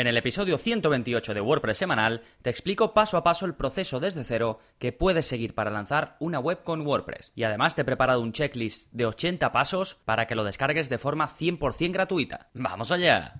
En el episodio 128 de WordPress semanal te explico paso a paso el proceso desde cero que puedes seguir para lanzar una web con WordPress. Y además te he preparado un checklist de 80 pasos para que lo descargues de forma 100% gratuita. ¡Vamos allá!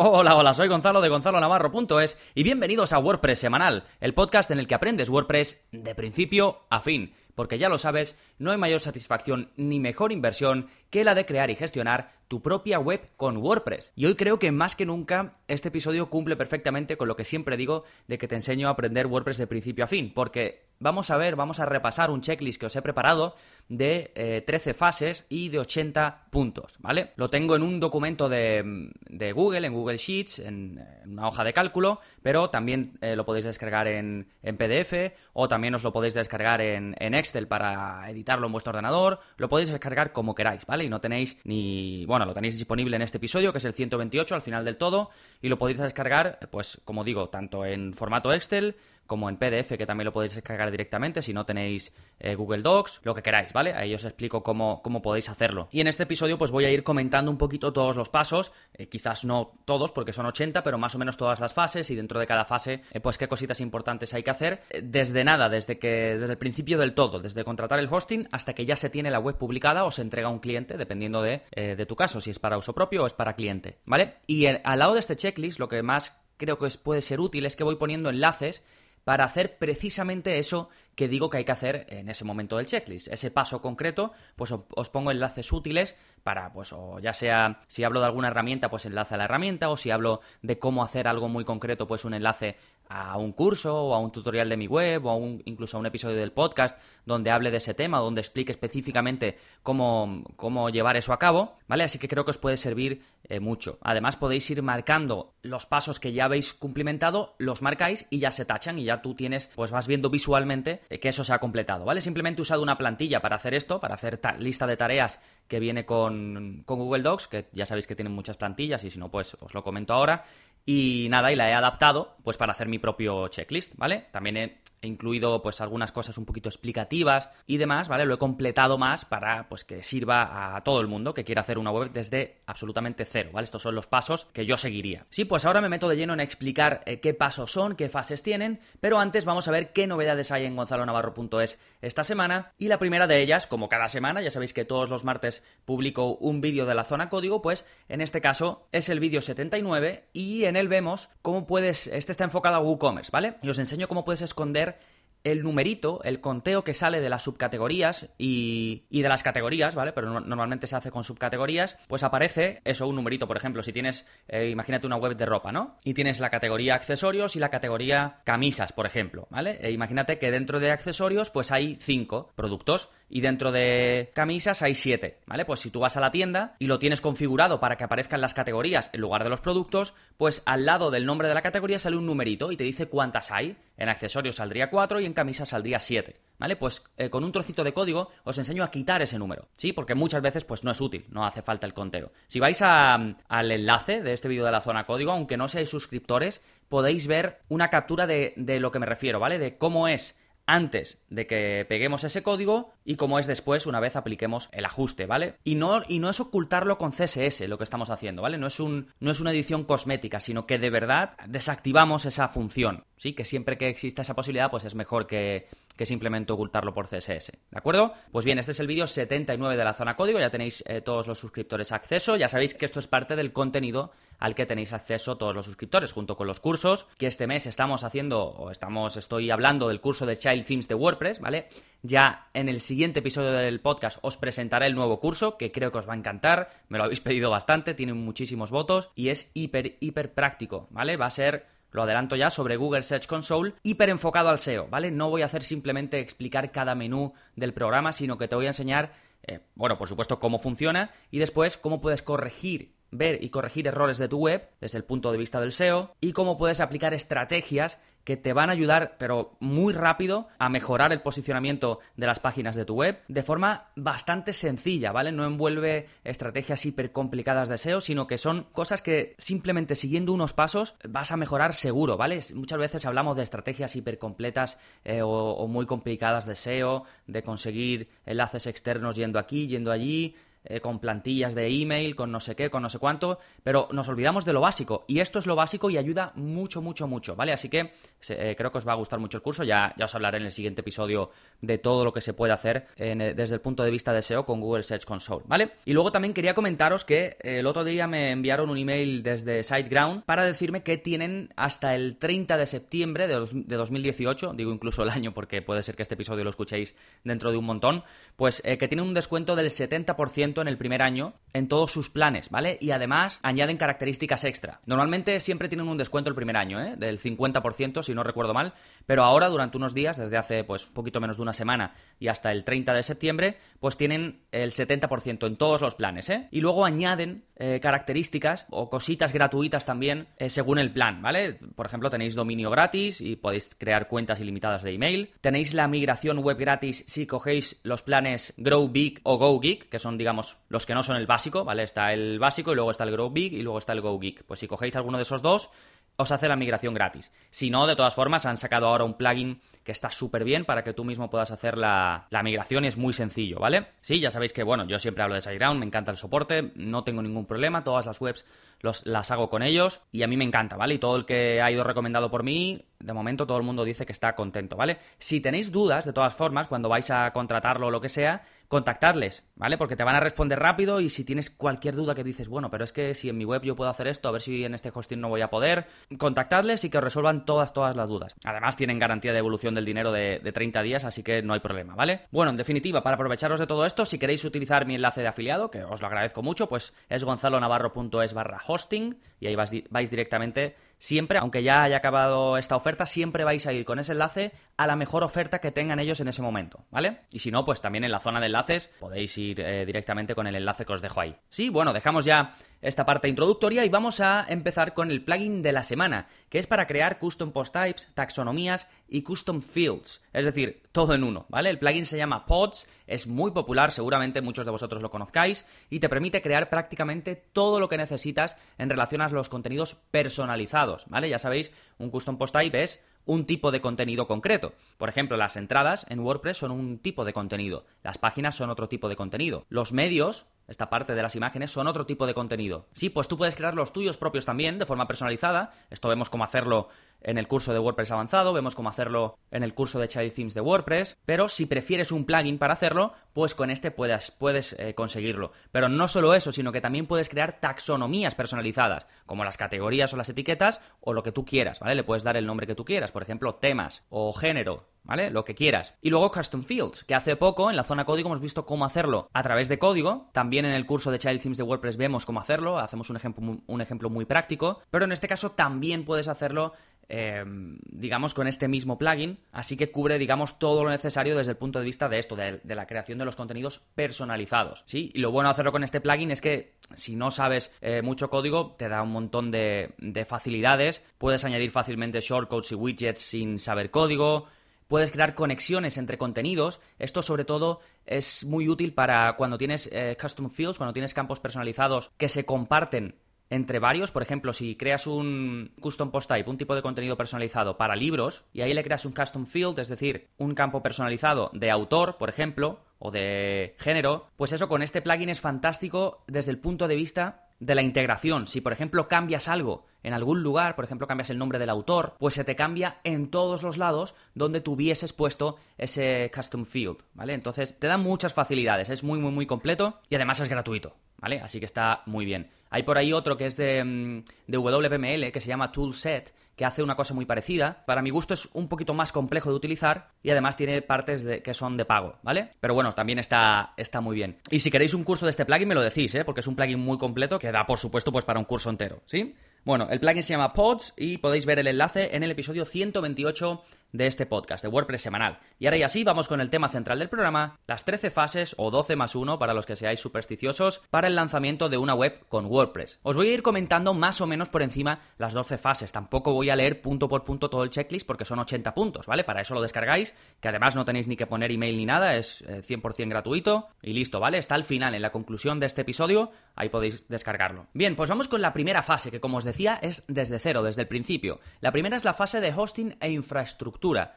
Hola, hola, soy Gonzalo de Gonzalo Navarro.es y bienvenidos a WordPress Semanal, el podcast en el que aprendes WordPress de principio a fin. Porque ya lo sabes, no hay mayor satisfacción ni mejor inversión que la de crear y gestionar tu propia web con WordPress. Y hoy creo que más que nunca este episodio cumple perfectamente con lo que siempre digo de que te enseño a aprender WordPress de principio a fin, porque vamos a ver, vamos a repasar un checklist que os he preparado de 13 eh, fases y de 80 puntos, ¿vale? Lo tengo en un documento de, Google, en Google Sheets, en, una hoja de cálculo, pero también eh, lo podéis descargar en, PDF o también os lo podéis descargar en, en Excel para editarlo en vuestro ordenador, lo podéis descargar como queráis, ¿vale? Y no tenéis ni... Bueno, lo tenéis disponible en este episodio, que es el 128 al final del todo, y lo podéis descargar, pues como digo, tanto en formato Excel, como en PDF, que también lo podéis descargar directamente si no tenéis eh, Google Docs, lo que queráis, ¿vale? Ahí os explico cómo, cómo, podéis hacerlo. Y en este episodio pues voy a ir comentando un poquito todos los pasos, eh, quizás no todos porque son 80, pero más o menos todas las fases y dentro de cada fase eh, pues qué cositas importantes hay que hacer desde nada, desde que desde el principio del todo, desde contratar el hosting hasta que ya se tiene la web publicada o se entrega a un cliente, dependiendo de, de tu caso, si es para uso propio o es para cliente, ¿vale? Y al lado de este checklist lo que más creo que puede ser útil es que voy poniendo enlaces para hacer precisamente eso que digo que hay que hacer en ese momento del checklist. Ese paso concreto, pues os pongo enlaces útiles para, pues, o ya sea, si hablo de alguna herramienta, pues enlace a la herramienta, o si hablo de cómo hacer algo muy concreto, pues un enlace a un curso o a un tutorial de mi web o a un, incluso a un episodio del podcast donde hable de ese tema, donde explique específicamente cómo, cómo llevar eso a cabo, ¿vale? Así que creo que os puede servir eh, mucho. Además podéis ir marcando los pasos que ya habéis cumplimentado, los marcáis y ya se tachan y ya tú tienes, pues vas viendo visualmente eh, que eso se ha completado, ¿vale? Simplemente he usado una plantilla para hacer esto, para hacer lista de tareas que viene con, con Google Docs, que ya sabéis que tienen muchas plantillas y si no, pues os lo comento ahora. Y nada, y la he adaptado pues para hacer mi propio checklist, ¿vale? También he he incluido pues algunas cosas un poquito explicativas y demás, ¿vale? Lo he completado más para pues que sirva a todo el mundo que quiera hacer una web desde absolutamente cero, ¿vale? Estos son los pasos que yo seguiría. Sí, pues ahora me meto de lleno en explicar eh, qué pasos son, qué fases tienen, pero antes vamos a ver qué novedades hay en gonzalonavarro.es esta semana y la primera de ellas, como cada semana, ya sabéis que todos los martes publico un vídeo de la zona código, pues en este caso es el vídeo 79 y en él vemos cómo puedes, este está enfocado a WooCommerce, ¿vale? Y os enseño cómo puedes esconder el numerito, el conteo que sale de las subcategorías y, de las categorías, ¿vale? Pero normalmente se hace con subcategorías, pues aparece eso, un numerito, por ejemplo, si tienes, eh, imagínate una web de ropa, ¿no? Y tienes la categoría accesorios y la categoría camisas, por ejemplo, ¿vale? E imagínate que dentro de accesorios, pues hay cinco productos y dentro de camisas hay 7, ¿vale? Pues si tú vas a la tienda y lo tienes configurado para que aparezcan las categorías en lugar de los productos, pues al lado del nombre de la categoría sale un numerito y te dice cuántas hay. En accesorios saldría 4 y en camisas saldría 7, ¿vale? Pues eh, con un trocito de código os enseño a quitar ese número, ¿sí? Porque muchas veces pues no es útil, no hace falta el conteo. Si vais al enlace de este vídeo de la zona código, aunque no seáis suscriptores, podéis ver una captura de, de lo que me refiero, ¿vale? De cómo es antes de que peguemos ese código y cómo es después una vez apliquemos el ajuste, ¿vale? Y no, y no es ocultarlo con CSS lo que estamos haciendo, ¿vale? No es, un, no es una edición cosmética, sino que de verdad desactivamos esa función, ¿sí? Que siempre que exista esa posibilidad, pues es mejor que, que simplemente ocultarlo por CSS, ¿de acuerdo? Pues bien, este es el vídeo 79 de la zona código, ya tenéis eh, todos los suscriptores acceso, ya sabéis que esto es parte del contenido al que tenéis acceso todos los suscriptores, junto con los cursos, que este mes estamos haciendo, o estamos, estoy hablando del curso de Child Themes de WordPress, ¿vale? Ya en el siguiente episodio del podcast os presentaré el nuevo curso, que creo que os va a encantar, me lo habéis pedido bastante, tiene muchísimos votos, y es hiper, hiper práctico, ¿vale? Va a ser lo adelanto ya sobre Google Search Console, hiper enfocado al SEO, ¿vale? No voy a hacer simplemente explicar cada menú del programa, sino que te voy a enseñar, eh, bueno, por supuesto, cómo funciona y después cómo puedes corregir ver y corregir errores de tu web desde el punto de vista del SEO y cómo puedes aplicar estrategias que te van a ayudar, pero muy rápido, a mejorar el posicionamiento de las páginas de tu web de forma bastante sencilla, ¿vale? No envuelve estrategias hiper complicadas de SEO, sino que son cosas que simplemente siguiendo unos pasos vas a mejorar seguro, ¿vale? Muchas veces hablamos de estrategias hiper completas eh, o, o muy complicadas de SEO, de conseguir enlaces externos yendo aquí, yendo allí, eh, con plantillas de email, con no sé qué, con no sé cuánto, pero nos olvidamos de lo básico. Y esto es lo básico y ayuda mucho, mucho, mucho, ¿vale? Así que eh, creo que os va a gustar mucho el curso. Ya, ya os hablaré en el siguiente episodio de todo lo que se puede hacer eh, desde el punto de vista de SEO con Google Search Console, ¿vale? Y luego también quería comentaros que el otro día me enviaron un email desde SiteGround para decirme que tienen hasta el 30 de septiembre de, de 2018, digo incluso el año porque puede ser que este episodio lo escuchéis dentro de un montón, pues que tienen un descuento del 70% en el primer año en todos sus planes, ¿vale? Y además añaden características extra. Normalmente siempre tienen un descuento el primer año, ¿eh? Del 50%, si no recuerdo mal, pero ahora durante unos días, desde hace pues poquito menos de una semana y hasta el 30 de septiembre, pues tienen el 70% en todos los planes, ¿eh? Y luego añaden eh, características o cositas gratuitas también eh, según el plan, ¿vale? Por ejemplo, tenéis dominio gratis y podéis crear cuentas ilimitadas de email. Tenéis la migración web gratis si cogéis los planes Grow Big o Go Geek, que son, digamos, los que no son el básico, ¿vale? Está el básico y luego está el Grow Big y luego está el Go Geek. Pues si cogéis alguno de esos dos, os hace la migración gratis. Si no, de todas formas, han sacado ahora un plugin que está súper bien para que tú mismo puedas hacer la, migración y es muy sencillo, ¿vale? Sí, ya sabéis que, bueno, yo siempre hablo de SiteGround, me encanta el soporte, no tengo ningún problema, todas las webs las hago con ellos y a mí me encanta, ¿vale? Y todo el que ha ido recomendado por mí, de momento todo el mundo dice que está contento, ¿vale? Si tenéis dudas, de todas formas, cuando vais a contratarlo o lo que sea, contactadles, ¿vale? Porque te van a responder rápido y si tienes cualquier duda que dices, bueno, pero es que si en mi web yo puedo hacer esto, a ver si en este hosting no voy a poder, contactadles y que os resuelvan todas, todas las dudas. Además, tienen garantía de evolución del dinero de, 30 días, así que no hay problema, ¿vale? Bueno, en definitiva, para aprovecharos de todo esto, si queréis utilizar mi enlace de afiliado, que os lo agradezco mucho, pues es gonzalonavarro.es barra hosting y ahí vais, vais directamente siempre, aunque ya haya acabado esta oferta, siempre vais a ir con ese enlace a la mejor oferta que tengan ellos en ese momento, ¿vale? Y si no, pues también en la zona de enlaces podéis ir eh, directamente con el enlace que os dejo ahí. Sí, bueno, dejamos ya esta parte introductoria y vamos a empezar con el plugin de la semana, que es para crear custom post types, taxonomías y custom fields, es decir, todo en uno, ¿vale? El plugin se llama Pods, es muy popular, seguramente muchos de vosotros lo conozcáis y te permite crear prácticamente todo lo que necesitas en relación a los contenidos personalizados, ¿vale? Ya sabéis, un custom post type es un tipo de contenido concreto. Por ejemplo, las entradas en WordPress son un tipo de contenido, las páginas son otro tipo de contenido, los medios esta parte de las imágenes son otro tipo de contenido. Sí, pues tú puedes crear los tuyos propios también de forma personalizada. Esto vemos cómo hacerlo en el curso de WordPress avanzado, vemos cómo hacerlo en el curso de Child Themes de WordPress, pero si prefieres un plugin para hacerlo, pues con este puedes, puedes eh, conseguirlo. Pero no solo eso, sino que también puedes crear taxonomías personalizadas, como las categorías o las etiquetas o lo que tú quieras, ¿vale? Le puedes dar el nombre que tú quieras, por ejemplo, temas o género ¿vale? Lo que quieras. Y luego Custom Fields, que hace poco en la zona código hemos visto cómo hacerlo a través de código. También en el curso de Child Themes de WordPress vemos cómo hacerlo, hacemos un ejemplo, un ejemplo muy práctico. Pero en este caso también puedes hacerlo Em, digamos, con este mismo plugin, así que cubre, digamos, todo lo necesario desde el punto de vista de esto, de, la creación de los contenidos personalizados, ¿sí? Y lo bueno de hacerlo con este plugin es que si no sabes eh, mucho código, te da un montón de, de facilidades, puedes añadir fácilmente shortcodes y widgets sin saber código, puedes crear conexiones entre contenidos. Esto sobre todo es muy útil para cuando tienes eh, custom fields, cuando tienes campos personalizados que se comparten entre varios. Por ejemplo, si creas un custom post type, un tipo de contenido personalizado para libros, y ahí le creas un custom field, es decir, un campo personalizado de autor, por ejemplo, o de género, pues eso con este plugin es fantástico desde el punto de vista de la integración. Si, por ejemplo, cambias algo en algún lugar, por ejemplo, cambias el nombre del autor, pues se te cambia en todos los lados donde tuvieses puesto ese custom field, ¿vale? Entonces, te da muchas facilidades, es muy, muy, muy completo y además es gratuito, ¿vale? Así que está muy bien. Hay por ahí otro que es de, mm, de WPML que se llama Toolset, que hace una cosa muy parecida. Para mi gusto es un poquito más complejo de utilizar y además tiene partes de, que son de pago, ¿vale? Pero bueno, también está, está muy bien. Y si queréis un curso de este plugin me lo decís, ¿eh? Porque es un plugin muy completo que da, por supuesto, pues para un curso entero, ¿sí? Bueno, el plugin se llama Pods y podéis ver el enlace en el episodio 128 de este podcast, de WordPress semanal. Y ahora y así vamos con el tema central del programa, las 13 fases o 12 más 1 para los que seáis supersticiosos para el lanzamiento de una web con WordPress. Os voy a ir comentando más o menos por encima las 12 fases, tampoco voy a leer punto por punto todo el checklist porque son 80 puntos, ¿vale? Para eso lo descargáis, que además no tenéis ni que poner email ni nada, es 100% eh, gratuito y listo, ¿vale? Está al final, en la conclusión de este episodio, ahí podéis descargarlo. Bien, pues vamos con la primera fase, que como os decía es desde cero, desde el principio. La primera es la fase de hosting e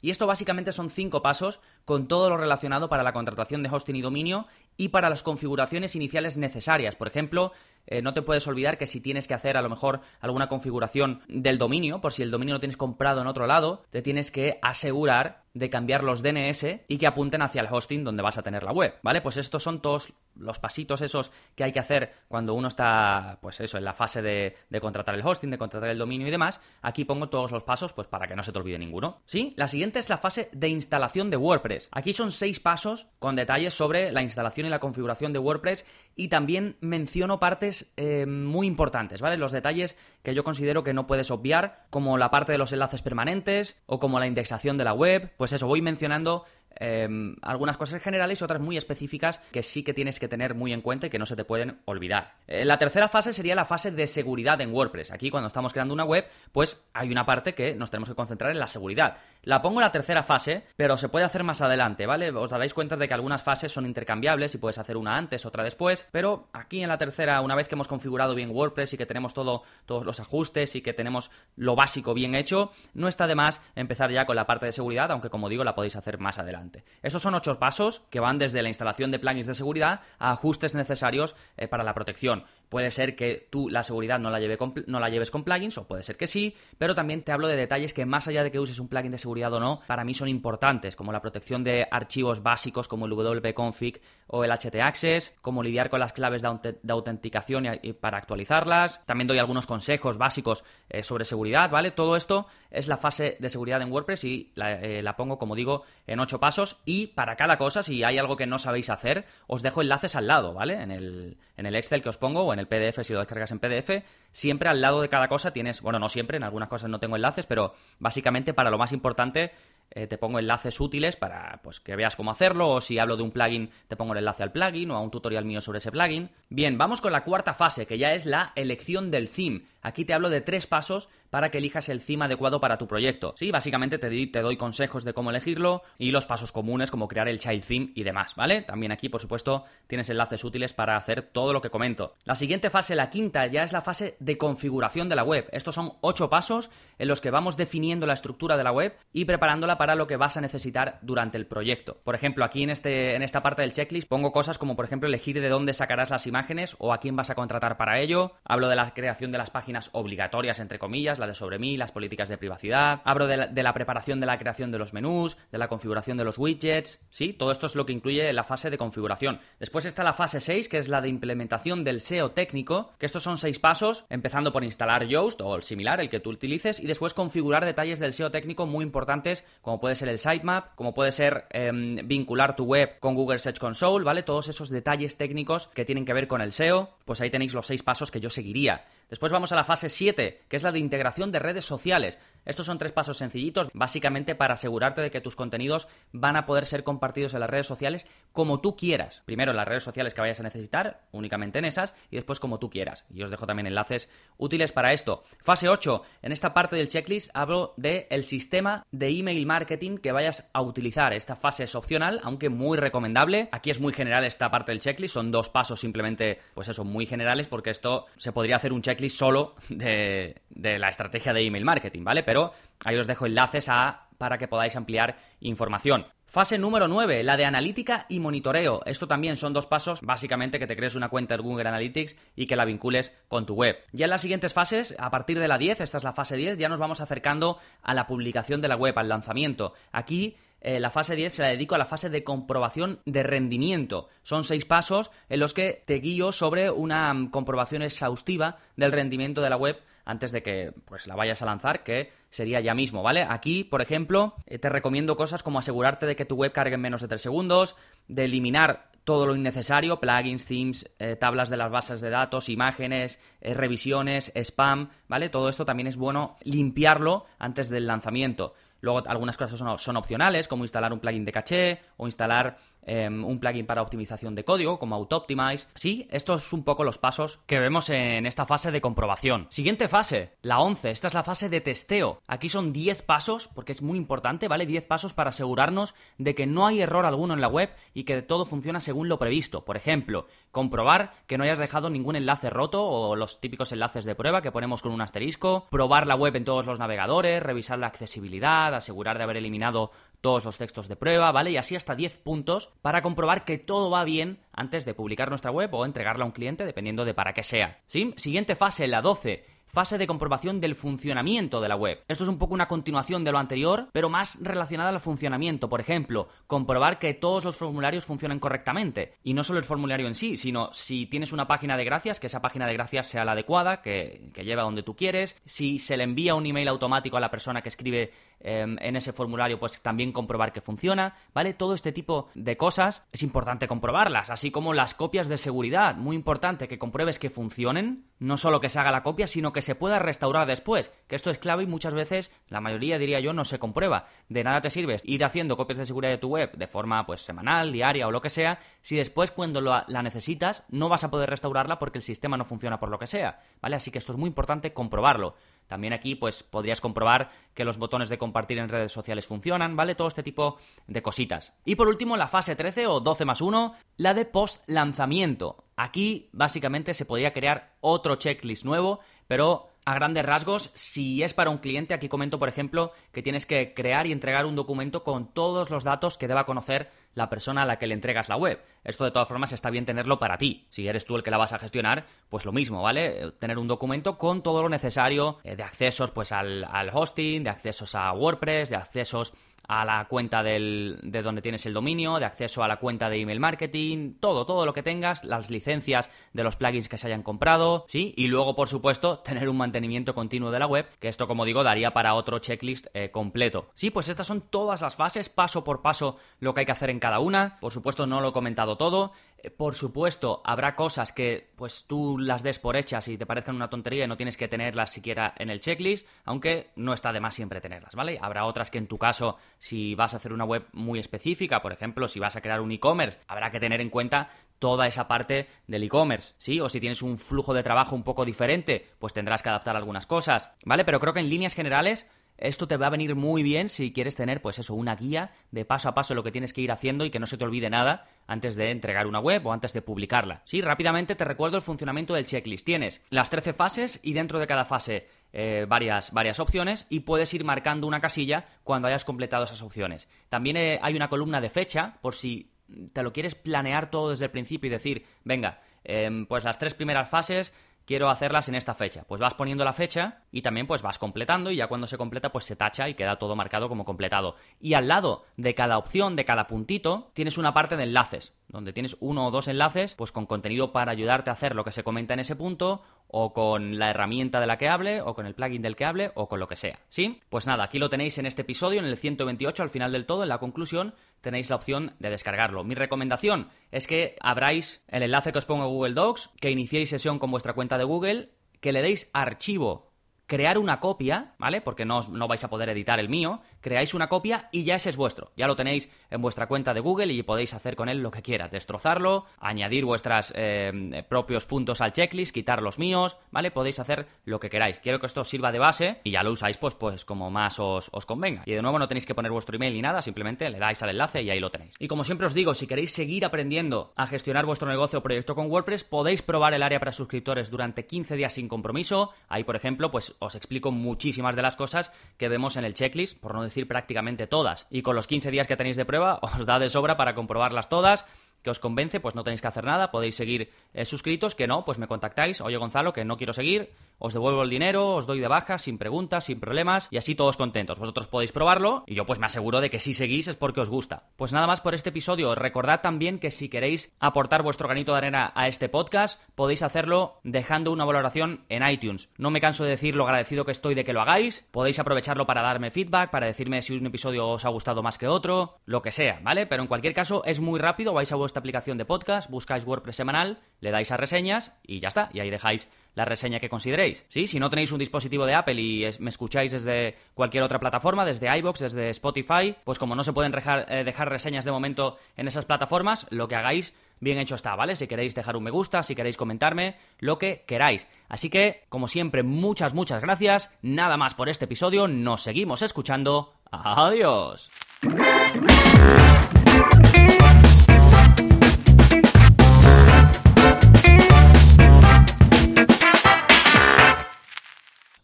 y esto básicamente son cinco pasos con todo lo relacionado para la contratación de hosting y dominio y para las configuraciones iniciales necesarias. Por ejemplo, eh, no te puedes olvidar que si tienes que hacer a lo mejor alguna configuración del dominio, por si el dominio lo tienes comprado en otro lado, te tienes que asegurar de cambiar los DNS y que apunten hacia el hosting donde vas a tener la web, ¿vale? Pues estos son todos los pasitos esos que hay que hacer cuando uno está, pues eso, en la fase de, contratar el hosting, de contratar el dominio y demás. Aquí pongo todos los pasos, pues para que no se te olvide ninguno. ¿Sí? La siguiente es la fase de instalación de WordPress. Aquí son seis pasos con detalles sobre la instalación y la configuración de WordPress y también menciono partes eh, muy importantes, ¿vale? Los detalles que yo considero que no puedes obviar, como la parte de los enlaces permanentes o como la indexación de la web. Pues eso, voy mencionando Em, algunas cosas generales y otras muy específicas que sí que tienes que tener muy en cuenta y que no se te pueden olvidar. Eh, la tercera fase sería la fase de seguridad en WordPress. Aquí cuando estamos creando una web, pues hay una parte que nos tenemos que concentrar en la seguridad. La pongo en la tercera fase, pero se puede hacer más adelante, ¿vale? Os daréis cuenta de que algunas fases son intercambiables y puedes hacer una antes, otra después, pero aquí en la tercera, una vez que hemos configurado bien WordPress y que tenemos todo, todos los ajustes y que tenemos lo básico bien hecho, no está de más empezar ya con la parte de seguridad, aunque como digo, la podéis hacer más adelante. Estos son ocho pasos que van desde la instalación de plugins de seguridad a ajustes necesarios eh, para la protección. Puede ser que tú la seguridad no la, lleves con plugins, o puede ser que sí, pero también te hablo de detalles que más allá de que uses un plugin de seguridad o no, para mí son importantes, como la protección de archivos básicos como el wp-config o el ht-access, como lidiar con las claves de, autenticación y, para actualizarlas. También doy algunos consejos básicos eh, sobre seguridad, ¿vale? Todo esto es la fase de seguridad en WordPress y la, eh, la pongo, como digo, en ocho pasos y para cada cosa, si hay algo que no sabéis hacer, os dejo enlaces al lado, ¿vale? En el, en el Excel que os pongo o en el PDF si lo descargas en PDF, siempre al lado de cada cosa tienes, bueno, no siempre, en algunas cosas no tengo enlaces, pero básicamente para lo más importante eh, te pongo enlaces útiles para pues, que veas cómo hacerlo, o si hablo de un plugin, te pongo el enlace al plugin o a un tutorial mío sobre ese plugin. Bien, vamos con la cuarta fase, que ya es la elección del theme. Aquí te hablo de tres pasos para que elijas el theme adecuado para tu proyecto. Sí, básicamente te, te doy consejos de cómo elegirlo y los pasos comunes como crear el child theme y demás, ¿vale? También aquí, por supuesto, tienes enlaces útiles para hacer todo lo que comento. La siguiente fase, la quinta, ya es la fase de configuración de la web. Estos son ocho pasos en los que vamos definiendo la estructura de la web y preparándola para lo que vas a necesitar durante el proyecto. Por ejemplo, aquí en, este, en esta parte del checklist pongo cosas como, por ejemplo, elegir de dónde sacarás las imágenes o a quién vas a contratar para ello. Hablo de la creación de las páginas obligatorias, entre comillas, la de sobre mí, las políticas de privacidad. Hablo de la, preparación de la creación de los menús, de la configuración de los widgets. Sí, todo esto es lo que incluye la fase de configuración. Después está la fase 6, que es la de implementación del SEO técnico, que estos son seis pasos, empezando por instalar Yoast o el similar, el que tú utilices, y después configurar detalles del SEO técnico muy importantes, como puede ser el sitemap, como puede ser em, vincular tu web con Google Search Console, ¿vale? Todos esos detalles técnicos que tienen que ver con el SEO, pues ahí tenéis los seis pasos que yo seguiría. Después vamos a la fase 7, que es la de integración de redes sociales. Estos son tres pasos sencillitos, básicamente para asegurarte de que tus contenidos van a poder ser compartidos en las redes sociales como tú quieras. Primero en las redes sociales que vayas a necesitar, únicamente en esas, y después como tú quieras. Y os dejo también enlaces útiles para esto. Fase 8, en esta parte del checklist hablo del el sistema de email marketing que vayas a utilizar. Esta fase es opcional, aunque muy recomendable. Aquí es muy general esta parte del checklist, son dos pasos simplemente, pues eso, muy generales, porque esto se podría hacer un checklist solo de, de la estrategia de email marketing, ¿vale? Pero ahí os dejo enlaces a para que podáis ampliar información. Fase número 9, la de analítica y monitoreo. Esto también son dos pasos, básicamente que te crees una cuenta de Google Analytics y que la vincules con tu web. Ya en las siguientes fases, a partir de la 10, esta es la fase 10, ya nos vamos acercando a la publicación de la web, al lanzamiento. Aquí eh, la fase 10 se la dedico a la fase de comprobación de rendimiento. Son seis pasos en los que te guío sobre una mm, comprobación exhaustiva del rendimiento de la web antes de que pues la vayas a lanzar, que sería ya mismo, ¿vale? Aquí, por ejemplo, eh, te recomiendo cosas como asegurarte de que tu web cargue en menos de 3 segundos, de eliminar todo lo innecesario, plugins, themes, eh, tablas de las bases de datos, imágenes, eh, revisiones, spam, ¿vale? Todo esto también es bueno limpiarlo antes del lanzamiento. Luego algunas cosas son, son opcionales, como instalar un plugin de caché o instalar Em, un plugin para optimización de código como AutoOptimize. Sí, estos son un poco los pasos que vemos en esta fase de comprobación. Siguiente fase, la 11. Esta es la fase de testeo. Aquí son 10 pasos, porque es muy importante, ¿vale? 10 pasos para asegurarnos de que no hay error alguno en la web y que todo funciona según lo previsto. Por ejemplo, comprobar que no hayas dejado ningún enlace roto o los típicos enlaces de prueba que ponemos con un asterisco, probar la web en todos los navegadores, revisar la accesibilidad, asegurar de haber eliminado todos los textos de prueba, ¿vale? Y así hasta 10 puntos para comprobar que todo va bien antes de publicar nuestra web o entregarla a un cliente, dependiendo de para qué sea. ¿Sí? Siguiente fase, la 12 fase de comprobación del funcionamiento de la web. Esto es un poco una continuación de lo anterior, pero más relacionada al funcionamiento. Por ejemplo, comprobar que todos los formularios funcionan correctamente. Y no solo el formulario en sí, sino si tienes una página de gracias, que esa página de gracias sea la adecuada, que, que lleve a donde tú quieres. Si se le envía un email automático a la persona que escribe em, en ese formulario, pues también comprobar que funciona, ¿vale? Todo este tipo de cosas es importante comprobarlas, así como las copias de seguridad, muy importante que compruebes que funcionen, no solo que se haga la copia, sino que se pueda restaurar después, que esto es clave y muchas veces, la mayoría diría yo, no se comprueba. De nada te sirve ir haciendo copias de seguridad de tu web de forma pues semanal, diaria o lo que sea, si después cuando la necesitas no vas a poder restaurarla porque el sistema no funciona por lo que sea, ¿vale? Así que esto es muy importante comprobarlo. También aquí, pues, podrías comprobar que los botones de compartir en redes sociales funcionan, ¿vale? Todo este tipo de cositas. Y por último, la fase 13 o 12 más 1, la de post lanzamiento. Aquí, básicamente, se podría crear otro checklist nuevo, pero a grandes rasgos, si es para un cliente, aquí comento, por ejemplo, que tienes que crear y entregar un documento con todos los datos que deba conocer la persona a la que le entregas la web. Esto de todas formas está bien tenerlo para ti. Si eres tú el que la vas a gestionar, pues lo mismo, ¿vale? Eh, tener un documento con todo lo necesario eh, de accesos pues al, al hosting, de accesos a WordPress, de accesos a la cuenta del, de donde tienes el dominio, de acceso a la cuenta de email marketing, todo, todo lo que tengas, las licencias de los plugins que se hayan comprado, ¿sí? Y luego, por supuesto, tener un mantenimiento continuo de la web, que esto, como digo, daría para otro checklist eh, completo. Sí, pues estas son todas las fases, paso por paso, lo que hay que hacer en cada una. Por supuesto, no lo he comentado todo. Por supuesto, habrá cosas que pues tú las des por hechas y te parezcan una tontería y no tienes que tenerlas siquiera en el checklist, aunque no está de más siempre tenerlas, ¿vale? Habrá otras que en tu caso, si vas a hacer una web muy específica, por ejemplo, si vas a crear un e-commerce, habrá que tener en cuenta toda esa parte del e-commerce, ¿sí? O si tienes un flujo de trabajo un poco diferente, pues tendrás que adaptar algunas cosas, ¿vale? Pero creo que en líneas generales esto te va a venir muy bien si quieres tener, pues eso, una guía de paso a paso lo que tienes que ir haciendo y que no se te olvide nada antes de entregar una web o antes de publicarla. Sí, rápidamente te recuerdo el funcionamiento del checklist. Tienes las 13 fases y dentro de cada fase eh, varias, varias opciones y puedes ir marcando una casilla cuando hayas completado esas opciones. También eh, hay una columna de fecha por si te lo quieres planear todo desde el principio y decir, venga, em, pues las tres primeras fases quiero hacerlas en esta fecha. Pues vas poniendo la fecha y también pues vas completando y ya cuando se completa pues se tacha y queda todo marcado como completado. Y al lado de cada opción, de cada puntito, tienes una parte de enlaces, donde tienes uno o dos enlaces pues con contenido para ayudarte a hacer lo que se comenta en ese punto o con la herramienta de la que hable o con el plugin del que hable o con lo que sea. ¿Sí? Pues nada, aquí lo tenéis en este episodio, en el 128, al final del todo, en la conclusión, tenéis la opción de descargarlo. Mi recomendación es que abráis el enlace que os pongo en Google Docs, que iniciéis sesión con vuestra cuenta de Google, que le deis archivo crear una copia, ¿vale? Porque no, no, vais a poder editar el mío, creáis una copia y ya ese es vuestro. Ya lo tenéis en vuestra cuenta de Google y podéis hacer con él lo que quieras, destrozarlo, añadir vuestros eh, propios puntos al checklist, quitar los míos, ¿vale? Podéis hacer lo que queráis. Quiero que esto os sirva de base y ya lo usáis pues, pues como más os, os convenga. Y de nuevo no tenéis que poner vuestro email ni nada, simplemente le dais al enlace y ahí lo tenéis. Y como siempre os digo, si queréis seguir aprendiendo a gestionar vuestro negocio o proyecto con WordPress, podéis probar el área para suscriptores durante 15 días sin compromiso. Ahí, por ejemplo, pues os explico muchísimas de las cosas que vemos en el checklist, por no decir prácticamente todas. Y con los 15 días que tenéis de prueba, os da de sobra para comprobarlas todas. Que os convence, pues no tenéis que hacer nada, podéis seguir eh, suscritos, que no, pues me contactáis, oye Gonzalo, que no quiero seguir, os devuelvo el dinero, os doy de baja, sin preguntas, sin problemas, y así todos contentos. Vosotros podéis probarlo, y yo pues me aseguro de que si seguís es porque os gusta. Pues nada más por este episodio, recordad también que si queréis aportar vuestro granito de arena a este podcast, podéis hacerlo dejando una valoración en iTunes. No me canso de decir lo agradecido que estoy de que lo hagáis, podéis aprovecharlo para darme feedback, para decirme si un episodio os ha gustado más que otro, lo que sea, ¿vale? Pero en cualquier caso es muy rápido, vais a esta aplicación de podcast, buscáis WordPress semanal, le dais a reseñas y ya está. Y ahí dejáis la reseña que consideréis. Sí, si no tenéis un dispositivo de Apple y me escucháis desde cualquier otra plataforma, desde iBox, desde Spotify, pues como no se pueden dejar, eh, dejar reseñas de momento en esas plataformas, lo que hagáis bien hecho está, ¿vale? Si queréis dejar un me gusta, si queréis comentarme, lo que queráis. Así que, como siempre, muchas, muchas gracias. Nada más por este episodio, nos seguimos escuchando. Adiós.